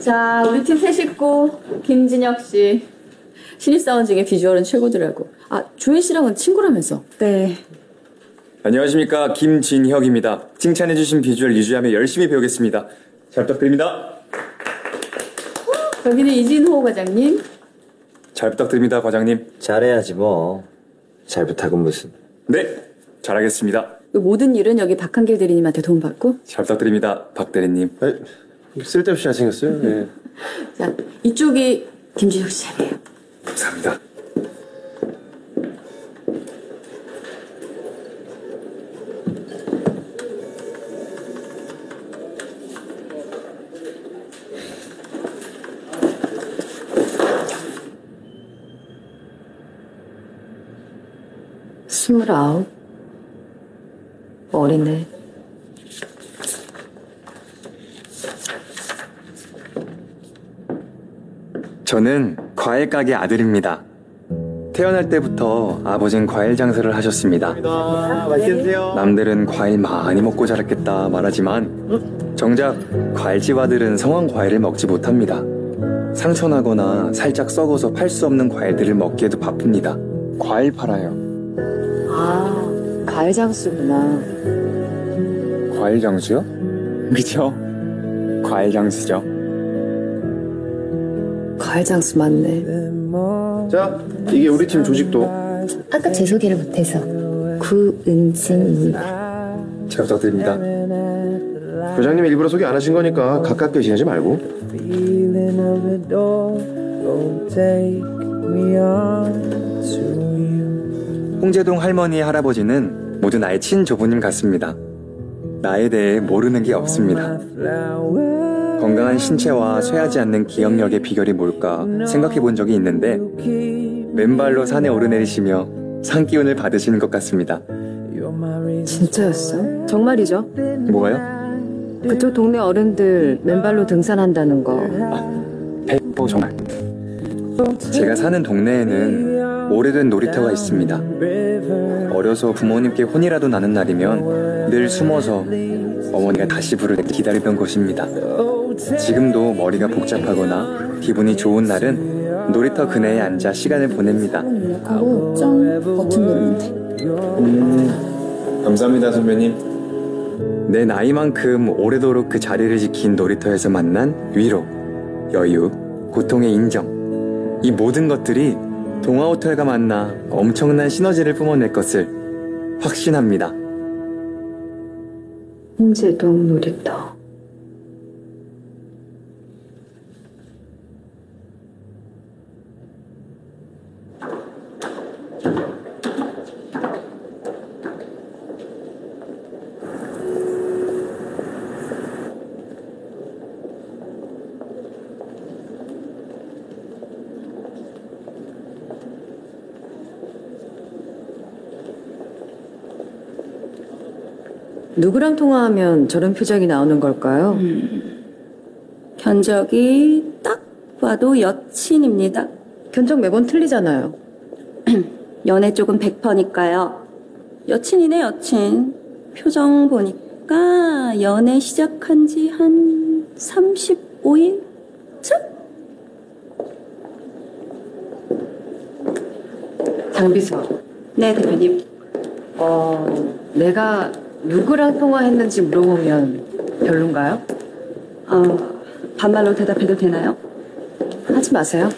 자, 우리 팀 새 식구 김진혁 씨. 신입 사원 중에 비주얼은 최고더라고. 아, 조인 씨랑은 친구라면서. 네. 안녕하십니까 김진혁입니다. 칭찬해주신 비주얼 유지하며 열심히 배우겠습니다. 잘 부탁드립니다. 여기는 이진호 과장님. 잘 부탁드립니다 과장님. 잘해야지 뭐. 잘 부탁은 무슨. 네 잘하겠습니다. 그 모든 일은 여기 박한길 대리님한테 도움받고. 잘 부탁드립니다 박 대리님. 에이, 쓸데없이 잘생겼어요. 예. 자, 이쪽이 김진혁 씨 자리예요. 감사합니다. 스물아홉. 어리네. 저는 과일 가게 아들입니다. 태어날 때부터 아버진 과일 장사를 하셨습니다. 맛있게 드세요. 남들은 과일 많이 먹고 자랐겠다 말하지만 정작 과일집 아들은 성한 과일을 먹지 못합니다. 상처나거나 살짝 썩어서 팔 수 없는 과일들을 먹기에도 바쁩니다. 과일 팔아요. 아, 과일 장수구나. 과일 장수요? 그죠? 과일 장수죠. 과일 장수 맞네. 자, 이게 우리 팀 조직도. 아까 제 소개를 못해서 구은진입니다. 잘 부탁드립니다. 부장님이 일부러 소개 안 하신 거니까 가깝게 지내지 말고. 홍제동 할머니 할아버지는 모두 나의 친조부님 같습니다. 나에 대해 모르는 게 없습니다. 건강한 신체와 쇠하지 않는 기억력의 비결이 뭘까 생각해 본 적이 있는데 맨발로 산에 오르내리시며 산 기운을 받으시는 것 같습니다. 진짜였어? 정말이죠? 뭐가요? 그쪽 동네 어른들 맨발로 등산한다는 거. 어, 정말. 제가 사는 동네에는 오래된 놀이터가 있습니다. 어려서 부모님께 혼이라도 나는 날이면 늘 숨어서 어머니가 다시 부를 때 기다리던 곳입니다. 지금도 머리가 복잡하거나 기분이 좋은 날은 놀이터 그네에 앉아 시간을 보냅니다. 하고 점 버튼 누르면 돼. 감사합니다, 선배님. 내 나이만큼 오래도록 그 자리를 지킨 놀이터에서 만난 위로, 여유, 고통의 인정. 이 모든 것들이 동아호텔과 만나 엄청난 시너지를 뿜어낼 것을 확신합니다. 홍제동 놀이터. 누구랑 통화하면 저런 표정이 나오는 걸까요? 견적이 딱 봐도 여친입니다. 견적 매번 틀리잖아요. 연애 쪽은 100%니까요. 여친이네, 여친. 표정 보니까 연애 시작한 지 한 35일? 쯤? 장비서. 네, 대표님. 어, 내가 누구랑 통화했는지 물어보면 별론가요? 어, 반말로 대답해도 되나요? 하지 마세요.